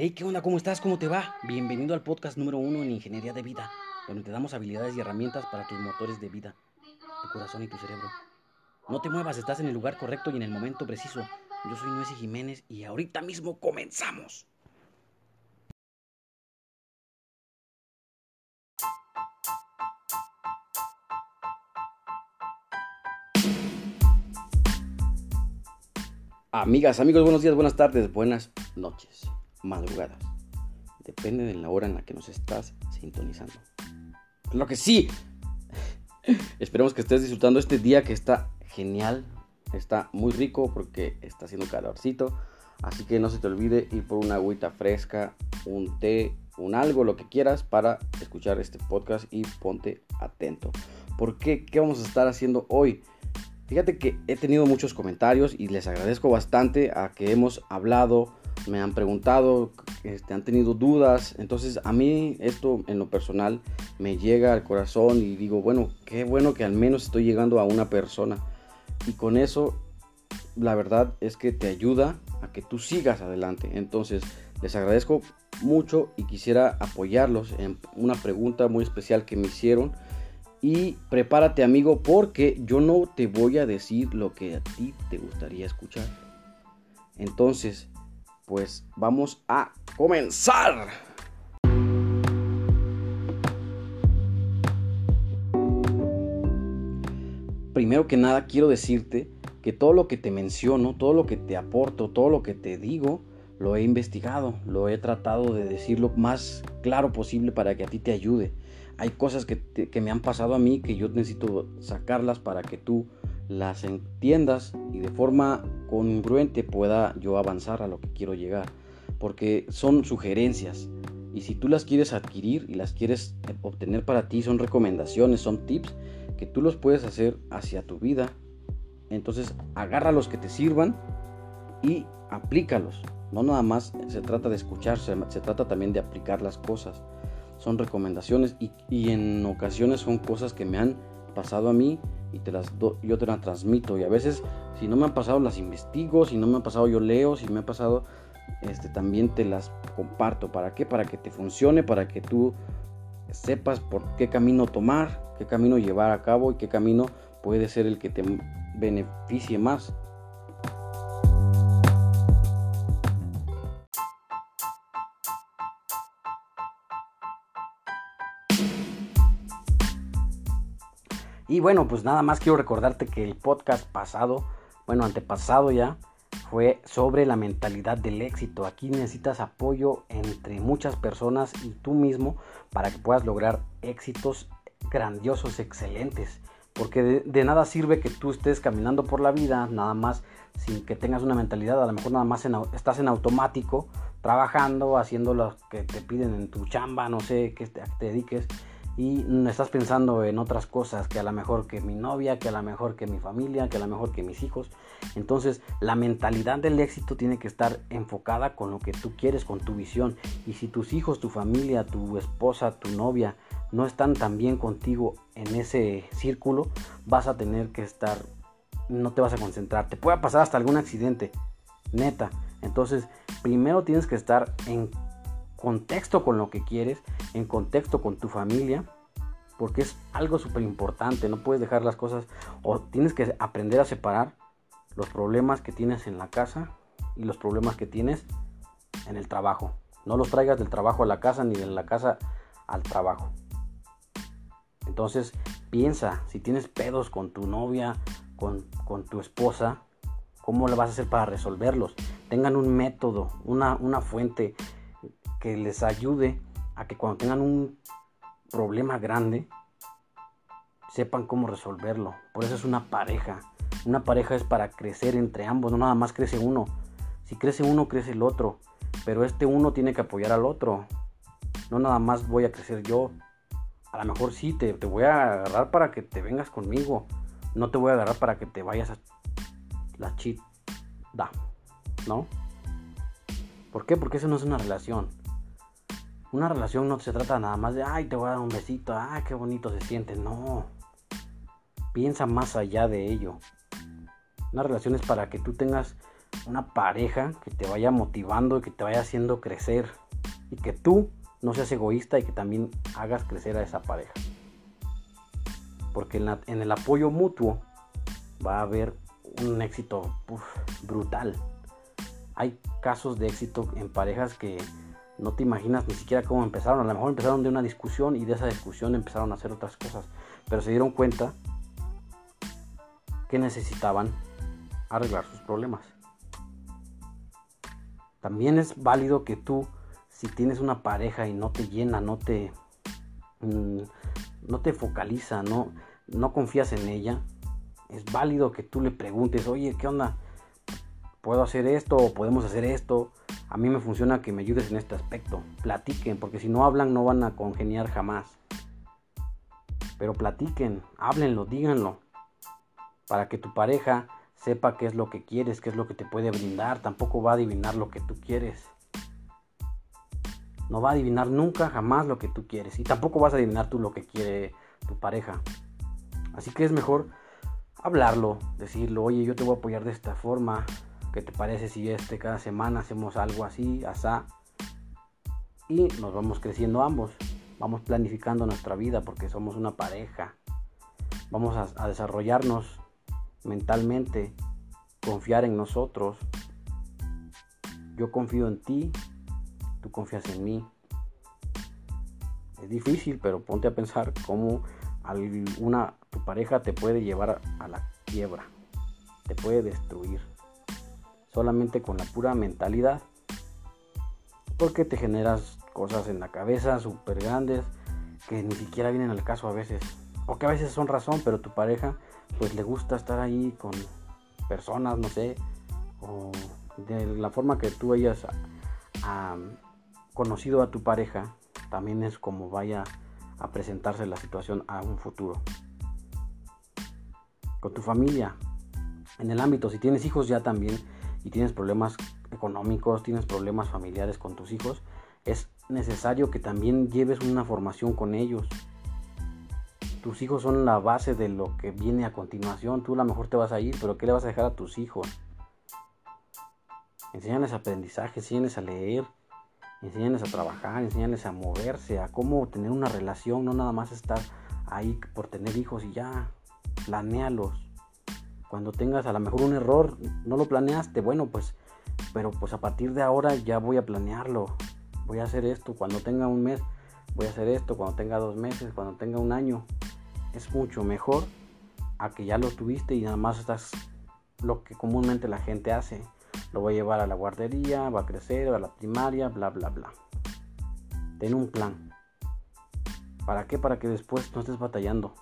Hey, ¿qué onda? ¿Cómo estás? ¿Cómo te va? Bienvenido al podcast número uno en Ingeniería de Vida, donde te damos habilidades y herramientas para tus motores de vida, tu corazón y tu cerebro. No te muevas, estás en el lugar correcto y en el momento preciso. Yo soy Nuesi Jiménez y ahorita mismo comenzamos. Amigas, amigos, buenos días, buenas tardes, buenas noches, madrugadas. Depende de la hora en la que nos estás sintonizando. Lo que sí, esperemos que estés disfrutando este día que está genial, está muy rico porque está haciendo calorcito. Así que no se te olvide ir por una agüita fresca, un té, un algo, lo que quieras para escuchar este podcast y ponte atento. ¿Por qué? ¿Qué vamos a estar haciendo hoy? Fíjate que he tenido muchos comentarios y les agradezco bastante a que hemos hablado, me han preguntado, este, han tenido dudas. Entonces a mí esto en lo personal me llega al corazón y digo, bueno, qué bueno que al menos estoy llegando a una persona. Y con eso la verdad es que te ayuda a que tú sigas adelante. Entonces les agradezco mucho y quisiera apoyarlos en una pregunta muy especial que me hicieron y prepárate amigo porque yo no te voy a decir lo que a ti te gustaría escuchar. Entonces, pues vamos a comenzar. Primero que nada quiero decirte que todo lo que te menciono, todo lo que te aporto, todo lo que te digo, lo he investigado, lo he tratado de decir lo más claro posible para que a ti te ayude hay cosas que, me han pasado a mí que yo necesito sacarlas para que tú las entiendas y de forma congruente pueda yo avanzar a lo que quiero llegar. Porque son sugerencias y si tú las quieres adquirir y las quieres obtener para ti, son recomendaciones, son tips que tú los puedes hacer hacia tu vida. Entonces agarra los que te sirvan y aplícalos. No nada más se trata de escuchar, se, se trata también de aplicar las cosas son recomendaciones y, en ocasiones son cosas que me han pasado a mí y te las yo te las transmito y a veces si no me han pasado las investigo, si no me han pasado yo leo, si me ha pasado este también te las comparto. ¿Para qué? Para que te funcione, para que tú sepas por qué camino tomar, qué camino llevar a cabo y qué camino puede ser el que te beneficie más. Y bueno, pues nada más quiero recordarte que el podcast pasado, bueno, antepasado ya, fue sobre la mentalidad del éxito. Aquí necesitas apoyo entre muchas personas y tú mismo para que puedas lograr éxitos grandiosos, excelentes. Porque de, nada sirve que tú estés caminando por la vida, nada más sin que tengas una mentalidad, a lo mejor nada más estás en automático, trabajando, haciendo lo que te piden en tu chamba, no sé, que te dediques y estás pensando en otras cosas que a lo mejor que mi novia, que a lo mejor que mi familia, que a lo mejor que mis hijos. Entonces la mentalidad del éxito tiene que estar enfocada con lo que tú quieres, con tu visión. Y si tus hijos, tu familia, tu esposa, tu novia no están tan bien contigo en ese círculo, vas a tener que estar, no te vas a concentrar. Te puede pasar hasta algún accidente, neta. Entonces primero tienes que estar en contexto con lo que quieres, en contexto con tu familia, porque es algo súper importante, no puedes dejar las cosas o tienes que aprender a separar los problemas que tienes en la casa y los problemas que tienes en el trabajo. No los traigas del trabajo a la casa ni de la casa al trabajo. Entonces piensa, si tienes pedos con tu novia, con, con tu esposa, ¿cómo le vas a hacer para resolverlos? Tengan un método, una, una fuente que les ayude a que cuando tengan un problema grande, sepan cómo resolverlo. Por eso es una pareja. Una pareja es para crecer entre ambos, no nada más crece uno. Si crece uno, crece el otro. Pero este uno tiene que apoyar al otro. No nada más voy a crecer yo. A lo mejor sí, te, te voy a agarrar para que te vengas conmigo. No te voy a agarrar para que te vayas a la chita. ¿No? ¿Por qué? Porque eso no es una relación. Una relación no se trata nada más de, ay, te voy a dar un besito, ay, qué bonito se siente. No. Piensa más allá de ello. Una relación es para que tú tengas una pareja que te vaya motivando y que te vaya haciendo crecer y que tú no seas egoísta y que también hagas crecer a esa pareja. Porque en, el apoyo mutuo va a haber un éxito brutal. Hay casos de éxito en parejas que no te imaginas ni siquiera cómo empezaron. A lo mejor empezaron de una discusión y de esa discusión empezaron a hacer otras cosas. Pero se dieron cuenta que necesitaban arreglar sus problemas. También es válido que tú, si tienes una pareja y no te llena, no te, mm, no te focaliza, no, no confías en ella, es válido que tú le preguntes, oye, ¿qué onda? ¿Puedo hacer esto podemos hacer esto? A mí me funciona que me ayudes en este aspecto. Platiquen, porque si no hablan no van a congeniar jamás. Pero platiquen, háblenlo, díganlo. Para que tu pareja sepa qué es lo que quieres, qué es lo que te puede brindar. Tampoco va a adivinar lo que tú quieres. No va a adivinar nunca, jamás lo que tú quieres. Y tampoco vas a adivinar tú lo que quiere tu pareja. Así que es mejor hablarlo, decirlo, oye, yo te voy a apoyar de esta forma. ¿Qué te parece si este cada semana hacemos algo así, asá? Y nos vamos creciendo ambos. Vamos planificando nuestra vida porque somos una pareja. Vamos a, a desarrollarnos mentalmente, confiar en nosotros. Yo confío en ti, tú confías en mí. Es difícil, pero ponte a pensar cómo una, tu pareja te puede llevar a la quiebra, te puede destruir, solamente con la pura mentalidad, porque te generas cosas en la cabeza súper grandes que ni siquiera vienen al caso a veces, o que a veces son razón, pero tu pareja pues le gusta estar ahí con personas, no sé, o de la forma que tú hayas conocido a tu pareja, también es como vaya a presentarse la situación a un futuro. Con tu familia, en el ámbito, si tienes hijos ya también y tienes problemas económicos, tienes problemas familiares con tus hijos, es necesario que también lleves una formación con ellos. Tus hijos son la base de lo que viene a continuación. Tú a lo mejor te vas a ir, pero ¿qué le vas a dejar a tus hijos? Enséñales aprendizaje, enséñales a leer, enséñales a trabajar, enséñales a moverse, a cómo tener una relación, no nada más estar ahí por tener hijos y ya, planéalos. Cuando tengas a lo mejor un error, no lo planeaste, bueno, pues, pero pues a partir de ahora ya voy a planearlo. Voy a hacer esto, cuando tenga un mes, voy a hacer esto, cuando tenga dos meses, cuando tenga un año. Es mucho mejor a que ya lo tuviste y nada más estás lo que comúnmente la gente hace lo voy a llevar a la guardería, va a crecer, a la primaria, bla, bla, bla. Ten un plan. ¿Para qué? Para que después no estés batallando.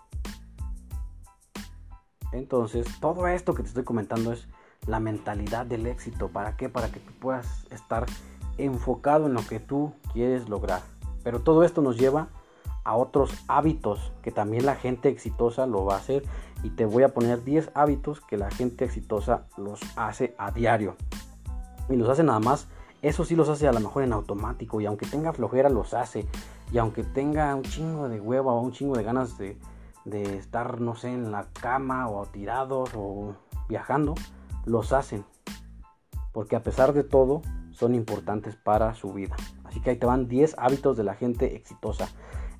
Entonces, todo esto que te estoy comentando es la mentalidad del éxito. ¿Para qué? Para que tú puedas estar enfocado en lo que tú quieres lograr. Pero todo esto nos lleva a otros hábitos que también la gente exitosa lo va a hacer y te voy a poner 10 hábitos que la gente exitosa los hace a diario. Y los hace nada más, eso sí los hace a lo mejor en automático y aunque tenga flojera los hace y aunque tenga un chingo de hueva o un chingo de ganas de, de estar, no sé, en la cama o tirados o viajando, los hacen. Porque a pesar de todo, son importantes para su vida. Así que ahí te van 10 hábitos de la gente exitosa.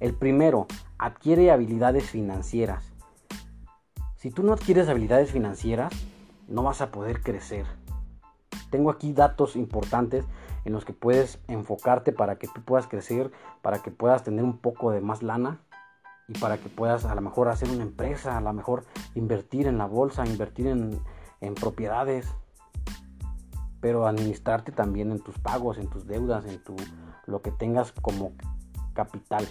El primero, adquiere habilidades financieras. Si tú no adquieres habilidades financieras, no vas a poder crecer. Tengo aquí datos importantes en los que puedes enfocarte para que tú puedas crecer, para que puedas tener un poco de más lana y para que puedas a lo mejor hacer una empresa, a lo mejor invertir en la bolsa, invertir en, en propiedades, pero administrarte también en tus pagos, en tus deudas, en tu, lo que tengas como capital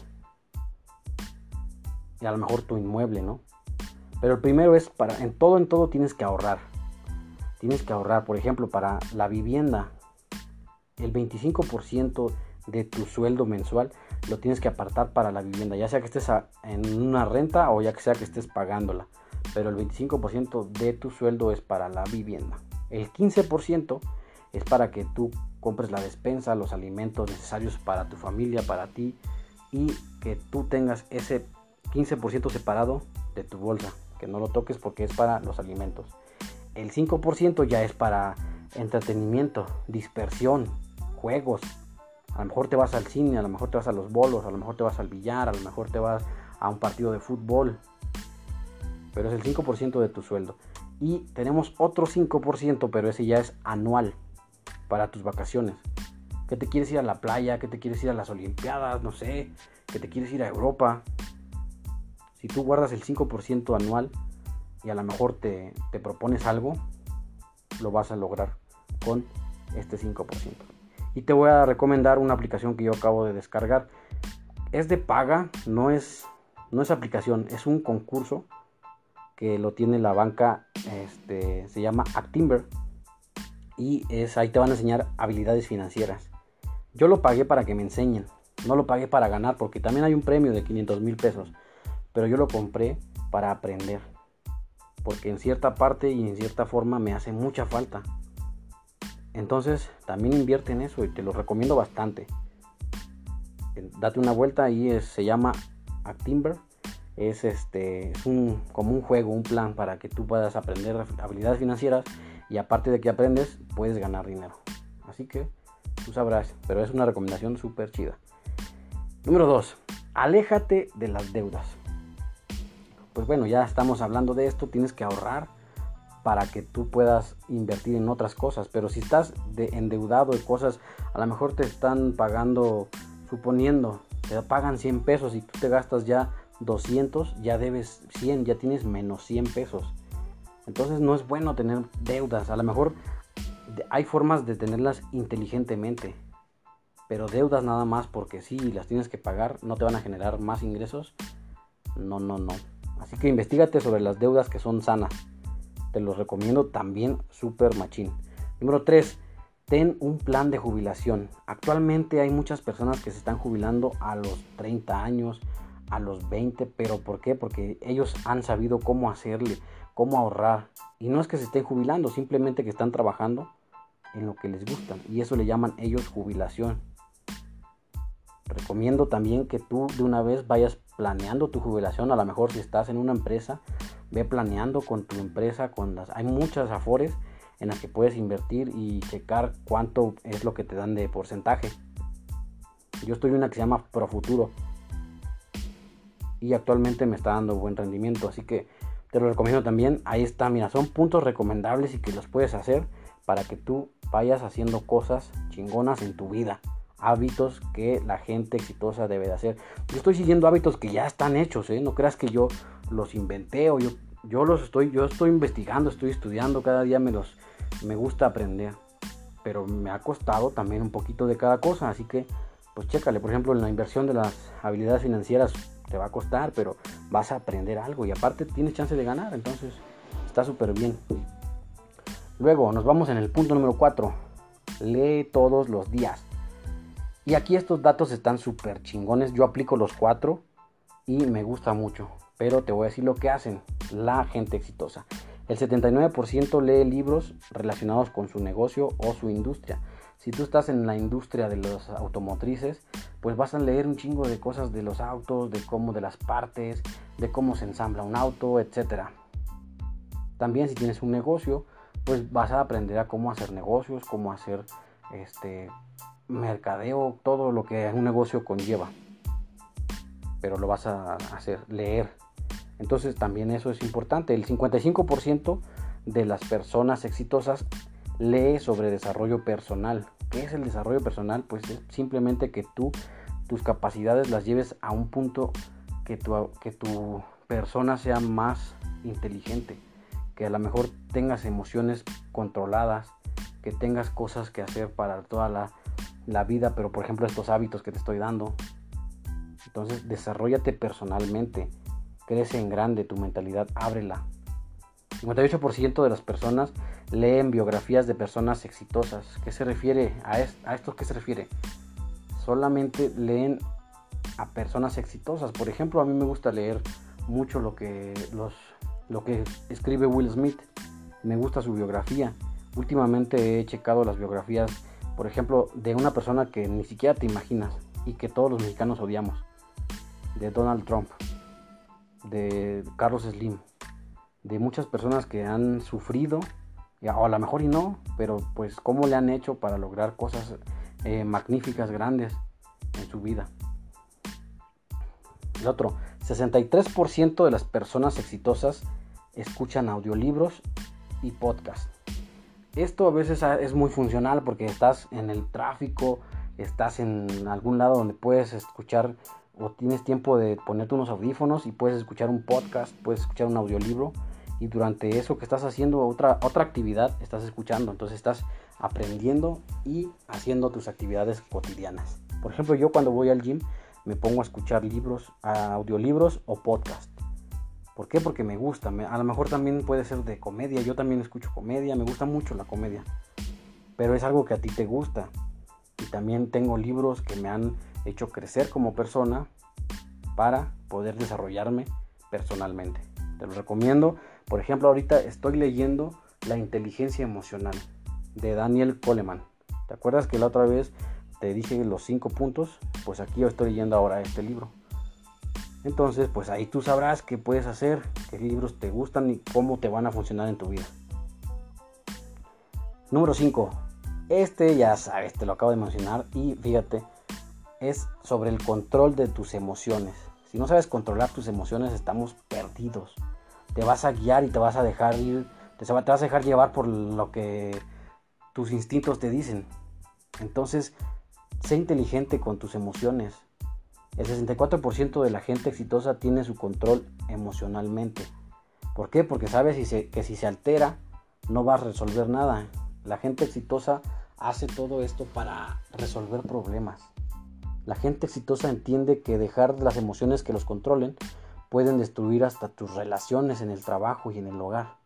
y a lo mejor tu inmueble, ¿no? Pero el primero es para, en todo, en todo tienes que ahorrar. Tienes que ahorrar, por ejemplo, para la vivienda, el 25% de tu sueldo mensual lo tienes que apartar para la vivienda, ya sea que estés en una renta o ya que sea que estés pagándola. Pero el 25% de tu sueldo es para la vivienda. El 15% es para que tú compres la despensa, los alimentos necesarios para tu familia, para ti y que tú tengas ese 15% separado de tu bolsa, que no lo toques porque es para los alimentos. El 5% ya es para entretenimiento, dispersión, juegos. A lo mejor te vas al cine, a lo mejor te vas a los bolos, a lo mejor te vas al billar, a lo mejor te vas a un partido de fútbol. Pero es el 5% de tu sueldo. Y tenemos otro 5%, pero ese ya es anual para tus vacaciones. Que te quieres ir a la playa, que te quieres ir a las Olimpiadas, no sé, que te quieres ir a Europa. Si tú guardas el 5% anual y a lo mejor te, te propones algo, lo vas a lograr con este 5%. Y te voy a recomendar una aplicación que yo acabo de descargar. Es de paga, no es, no es aplicación, es un concurso que lo tiene la banca, este, se llama Actimber. Y es, ahí te van a enseñar habilidades financieras. Yo lo pagué para que me enseñen, no lo pagué para ganar, porque también hay un premio de 500 mil pesos. Pero yo lo compré para aprender. Porque en cierta parte y en cierta forma me hace mucha falta. Entonces también invierte en eso y te lo recomiendo bastante. Date una vuelta y se llama Actimber es este es un como un juego, un plan para que tú puedas aprender habilidades financieras y aparte de que aprendes puedes ganar dinero. Así que tú sabrás, pero es una recomendación súper chida. Número 2. Aléjate de las deudas. Pues bueno, ya estamos hablando de esto, tienes que ahorrar para que tú puedas invertir en otras cosas, pero si estás de endeudado de cosas, a lo mejor te están pagando, suponiendo, te pagan 100 pesos y tú te gastas ya 200, ya debes 100, ya tienes menos 100 pesos. Entonces no es bueno tener deudas. A lo mejor hay formas de tenerlas inteligentemente. Pero deudas nada más porque si las tienes que pagar, no te van a generar más ingresos. No, no, no. Así que investigate sobre las deudas que son sanas. Te los recomiendo también super machín. Número 3. Ten un plan de jubilación. Actualmente hay muchas personas que se están jubilando a los 30 años, a los 20, pero ¿por qué? Porque ellos han sabido cómo hacerle, cómo ahorrar. Y no es que se estén jubilando, simplemente que están trabajando en lo que les gusta. Y eso le llaman ellos jubilación. Recomiendo también que tú de una vez vayas planeando tu jubilación. A lo mejor si estás en una empresa, ve planeando con tu empresa. Con las... Hay muchas afores en las que puedes invertir y checar cuánto es lo que te dan de porcentaje. Yo estoy en una que se llama Profuturo y actualmente me está dando buen rendimiento. Así que te lo recomiendo también. Ahí está, mira, son puntos recomendables y que los puedes hacer para que tú vayas haciendo cosas chingonas en tu vida. Hábitos que la gente exitosa debe de hacer. Yo estoy siguiendo hábitos que ya están hechos, ¿eh? No creas que yo los inventé o yo, yo los estoy, yo estoy investigando, estoy estudiando, cada día me los, me gusta aprender. Pero me ha costado también un poquito de cada cosa, así que pues chécale, por ejemplo, en la inversión de las habilidades financieras te va a costar, pero vas a aprender algo y aparte tienes chance de ganar, entonces está súper bien. Luego nos vamos en el punto número 4. Lee todos los días. Y aquí estos datos están súper chingones. Yo aplico los cuatro y me gusta mucho. Pero te voy a decir lo que hacen la gente exitosa. El 79% lee libros relacionados con su negocio o su industria. Si tú estás en la industria de los automotrices, pues vas a leer un chingo de cosas de los autos, de cómo de las partes, de cómo se ensambla un auto, etc. También si tienes un negocio, pues vas a aprender a cómo hacer negocios, cómo hacer este mercadeo, todo lo que un negocio conlleva. Pero lo vas a hacer leer. Entonces también eso es importante. El 55% de las personas exitosas lee sobre desarrollo personal. ¿Qué es el desarrollo personal? Pues es simplemente que tú tus capacidades las lleves a un punto que tu, que tu persona sea más inteligente, que a lo mejor tengas emociones controladas, que tengas cosas que hacer para toda la, la vida, pero por ejemplo estos hábitos que te estoy dando. Entonces desarrollate personalmente, crece en grande tu mentalidad, ábrela. 58% de las personas leen biografías de personas exitosas. ¿Qué se refiere a, esto? ¿Qué se refiere? solamente leen a personas exitosas. Por ejemplo, a mí me gusta leer mucho lo que, los, lo que escribe Will Smith. Me gusta su biografía. Últimamente he checado las biografías, por ejemplo, de una persona que ni siquiera te imaginas y que todos los mexicanos odiamos. De Donald Trump, de Carlos Slim, de muchas personas que han sufrido O a lo mejor y no, pero pues cómo le han hecho para lograr cosas eh, magníficas, grandes en su vida. El otro, 63% de las personas exitosas escuchan audiolibros y podcast. Esto a veces es muy funcional porque estás en el tráfico, estás en algún lado donde puedes escuchar o tienes tiempo de ponerte unos audífonos y puedes escuchar un podcast, puedes escuchar un audiolibro y durante eso que estás haciendo otra, otra actividad estás escuchando, entonces estás aprendiendo y haciendo tus actividades cotidianas. Por ejemplo, yo cuando voy al gym me pongo a escuchar libros, audiolibros o podcast. ¿Por qué? Porque me gusta. a lo mejor también puede ser de comedia. Yo también escucho comedia. Me gusta mucho la comedia. Pero es algo que a ti te gusta. Y también tengo libros que me han hecho crecer como persona para poder desarrollarme personalmente. Te lo recomiendo. Por ejemplo, ahorita estoy leyendo La inteligencia emocional de Daniel Coleman. ¿Te acuerdas que la otra vez te dije los cinco puntos? Pues aquí yo estoy leyendo ahora este libro. Entonces, pues ahí tú sabrás qué puedes hacer, qué libros te gustan y cómo te van a funcionar en tu vida. Número 5. Este ya sabes, te lo acabo de mencionar y fíjate, es sobre el control de tus emociones. Si no sabes controlar tus emociones, estamos perdidos. Te vas a guiar y te vas a dejar ir, te vas a dejar llevar por lo que tus instintos te dicen. Entonces, sé inteligente con tus emociones. El 64% de la gente exitosa tiene su control emocionalmente. ¿Por qué? Porque sabe que si se altera, no va a resolver nada. La gente exitosa hace todo esto para resolver problemas. La gente exitosa entiende que dejar las emociones que los controlen pueden destruir hasta tus relaciones en el trabajo y en el hogar.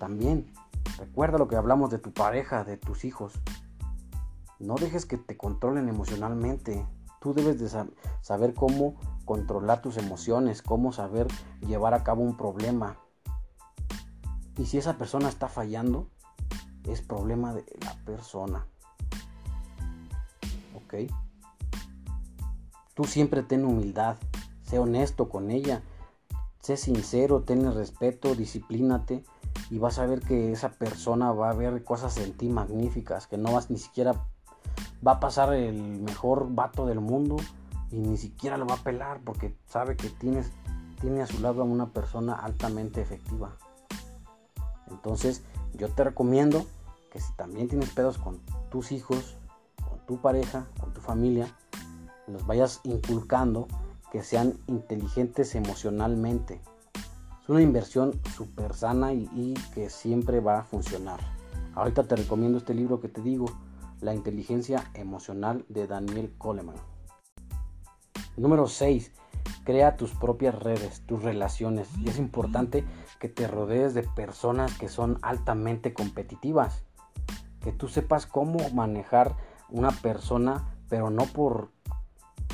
También, recuerda lo que hablamos de tu pareja, de tus hijos. No dejes que te controlen emocionalmente. Tú debes de saber cómo controlar tus emociones, cómo saber llevar a cabo un problema. Y si esa persona está fallando, es problema de la persona. Tú siempre ten humildad, sé honesto con ella, sé sincero, ten respeto, disciplínate y vas a ver que esa persona va a ver cosas en ti magníficas, que no vas ni siquiera va a pasar el mejor vato del mundo y ni siquiera lo va a pelar porque sabe que tienes, tiene a su lado a una persona altamente efectiva. Entonces, yo te recomiendo que si también tienes pedos con tus hijos, tu pareja, tu familia, los vayas inculcando que sean inteligentes emocionalmente. Es una inversión súper sana y, que siempre va a funcionar. Ahorita te recomiendo este libro que te digo, La inteligencia emocional de Daniel Coleman. Número 6. Crea tus propias redes, tus relaciones. Y es importante que te rodees de personas que son altamente competitivas. Que tú sepas cómo manejar una persona, pero no por,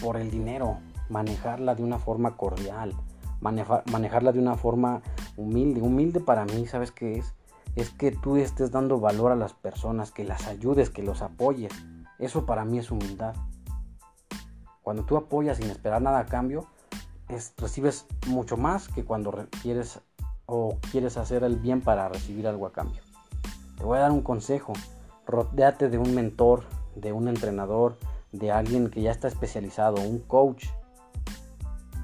por el dinero, manejarla de una forma cordial, manejarla de una forma humilde. Humilde para mí, ¿sabes qué es? Es que tú estés dando valor a las personas, que las ayudes, que los apoyes. Eso para mí es humildad. Cuando tú apoyas sin esperar nada a cambio, es, recibes mucho más que cuando quieres o quieres hacer el bien para recibir algo a cambio. Te voy a dar un consejo. Rodéate de un mentor, de un entrenador, de alguien que ya está especializado, un coach.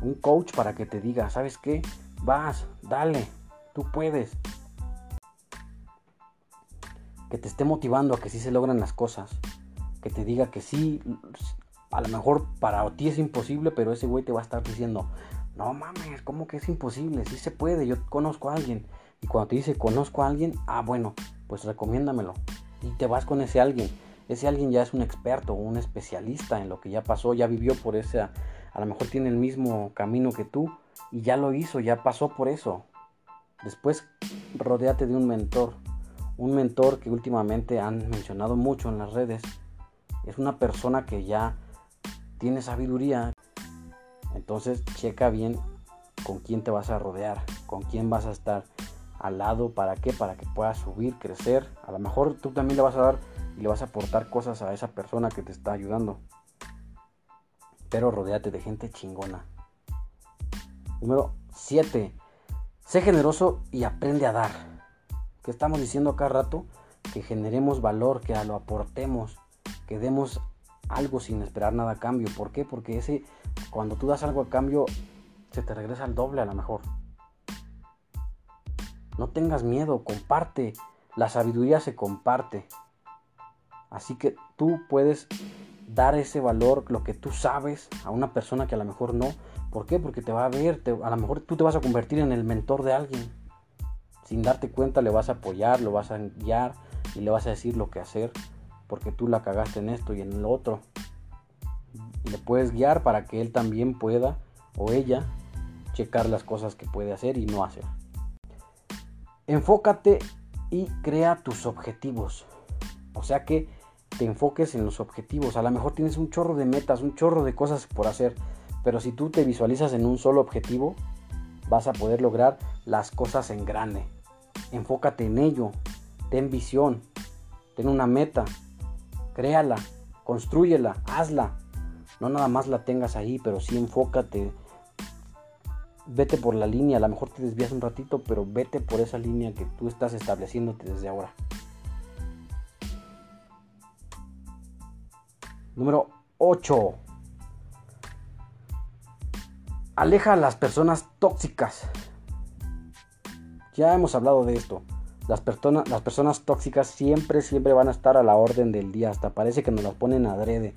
Un coach para que te diga, ¿sabes qué? Vas, dale, tú puedes. Que te esté motivando a que sí se logran las cosas. Que te diga que sí, a lo mejor para ti es imposible, pero ese güey te va a estar diciendo, no mames, ¿cómo que es imposible? Sí se puede, yo conozco a alguien. Y cuando te dice conozco a alguien, ah, bueno, pues recomiéndamelo. Y te vas con ese alguien ese alguien ya es un experto, un especialista en lo que ya pasó, ya vivió por ese, a lo mejor tiene el mismo camino que tú y ya lo hizo, ya pasó por eso. Después, rodéate de un mentor, un mentor que últimamente han mencionado mucho en las redes. Es una persona que ya tiene sabiduría. Entonces, checa bien con quién te vas a rodear, con quién vas a estar al lado, para qué, para que puedas subir, crecer. A lo mejor tú también le vas a dar y le vas a aportar cosas a esa persona que te está ayudando. Pero rodéate de gente chingona. Número 7. Sé generoso y aprende a dar. que estamos diciendo acá rato, que generemos valor, que lo aportemos, que demos algo sin esperar nada a cambio. ¿Por qué? Porque ese, cuando tú das algo a cambio, se te regresa al doble a lo mejor. No tengas miedo, comparte. La sabiduría se comparte. Así que tú puedes dar ese valor, lo que tú sabes, a una persona que a lo mejor no. ¿Por qué? Porque te va a ver, a lo mejor tú te vas a convertir en el mentor de alguien. Sin darte cuenta le vas a apoyar, lo vas a guiar y le vas a decir lo que hacer, porque tú la cagaste en esto y en lo otro. Le puedes guiar para que él también pueda o ella checar las cosas que puede hacer y no hacer. Enfócate y crea tus objetivos. O sea que te enfoques en los objetivos. A lo mejor tienes un chorro de metas, un chorro de cosas por hacer, pero si tú te visualizas en un solo objetivo, vas a poder lograr las cosas en grande. Enfócate en ello, ten visión, ten una meta, créala, construyela, hazla. No nada más la tengas ahí, pero sí enfócate. Vete por la línea, a lo mejor te desvías un ratito, pero vete por esa línea que tú estás estableciéndote desde ahora. Número 8. Aleja a las personas tóxicas. Ya hemos hablado de esto. Las, personas, las personas tóxicas siempre, siempre van a estar a la orden del día. Hasta parece que nos las ponen adrede.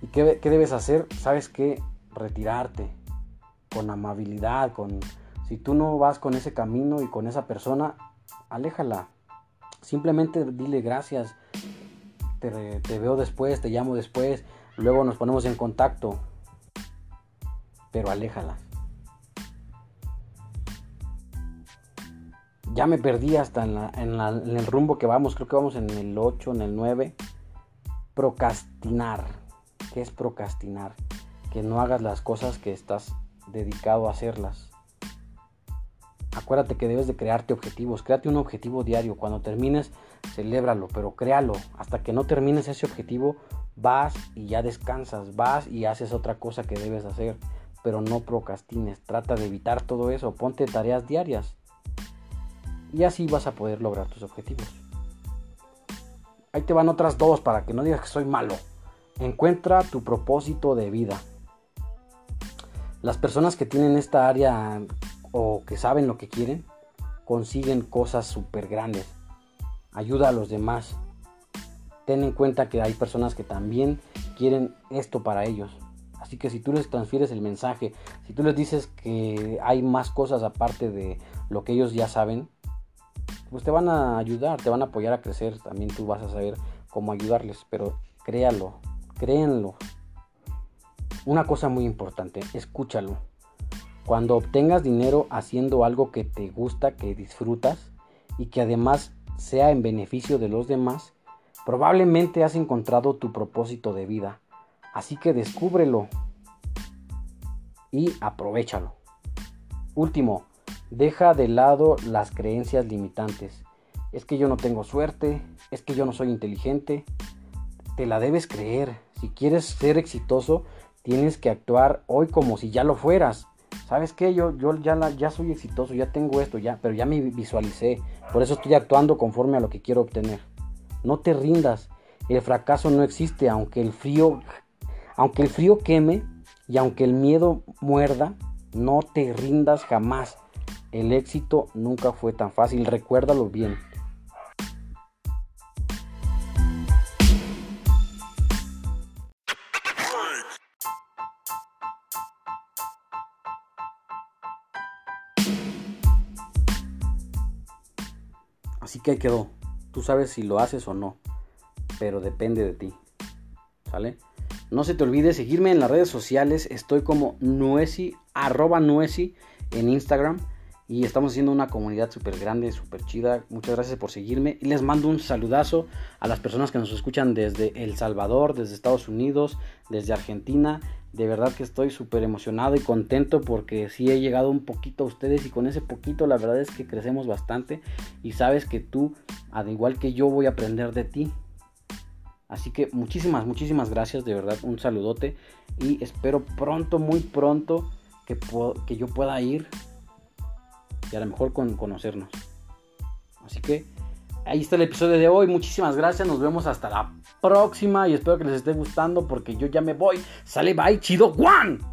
¿Y qué, qué debes hacer? ¿Sabes qué? Retirarte. Con amabilidad. Con... Si tú no vas con ese camino y con esa persona, aléjala. Simplemente dile gracias te, veo después, te llamo después, luego nos ponemos en contacto, pero aléjala. Ya me perdí hasta en, en, el rumbo que vamos, creo que vamos en el 8, en el 9. Procrastinar. ¿Qué es procrastinar? Que no hagas las cosas que estás dedicado a hacerlas. Acuérdate que debes de crearte objetivos. Créate un objetivo diario. Cuando termines, celébralo, pero créalo. Hasta que no termines ese objetivo, vas y ya descansas. Vas y haces otra cosa que debes hacer. Pero no procrastines. Trata de evitar todo eso. Ponte tareas diarias. Y así vas a poder lograr tus objetivos. Ahí te van otras dos para que no digas que soy malo. Encuentra tu propósito de vida. Las personas que tienen esta área o que saben lo que quieren, consiguen cosas súper grandes. Ayuda a los demás. Ten en cuenta que hay personas que también quieren esto para ellos. Así que si tú les transfieres el mensaje, si tú les dices que hay más cosas aparte de lo que ellos ya saben, pues te van a ayudar, te van a apoyar a crecer. También tú vas a saber cómo ayudarles, pero créalo, créenlo. Una cosa muy importante, escúchalo. Cuando obtengas dinero haciendo algo que te gusta, que disfrutas y que además sea en beneficio de los demás, probablemente has encontrado tu propósito de vida. Así que descúbrelo y aprovechalo. Último, deja de lado las creencias limitantes. Es que yo no tengo suerte, es que yo no soy inteligente. Te la debes creer. Si quieres ser exitoso, tienes que actuar hoy como si ya lo fueras. ¿sabes qué? Yo, yo ya, ya soy exitoso, ya tengo esto, ya, pero ya me visualicé. Por eso estoy actuando conforme a lo que quiero obtener. No te rindas. El fracaso no existe, aunque el frío, aunque el frío queme y aunque el miedo muerda, no te rindas jamás. El éxito nunca fue tan fácil, recuérdalo bien. Que quedó. Tú sabes si lo haces o no, pero depende de ti. ¿Sale? No se te olvide seguirme en las redes sociales. Estoy como Nuesi, arroba Nuesi en Instagram. Y estamos haciendo una comunidad súper grande, súper chida. Muchas gracias por seguirme. Y les mando un saludazo a las personas que nos escuchan desde El Salvador, desde Estados Unidos, desde Argentina. De verdad que estoy súper emocionado y contento porque sí he llegado un poquito a ustedes y con ese poquito la verdad es que crecemos bastante y sabes que tú, al igual que yo, voy a aprender de ti. Así que muchísimas, muchísimas gracias, de verdad, un saludote y espero pronto, muy pronto que, que yo pueda ir y a lo mejor con conocernos. Así que ahí está el episodio de hoy. Muchísimas gracias. Nos vemos hasta la próxima y espero que les esté gustando porque yo ya me voy. Sale, bye, chido, Juan.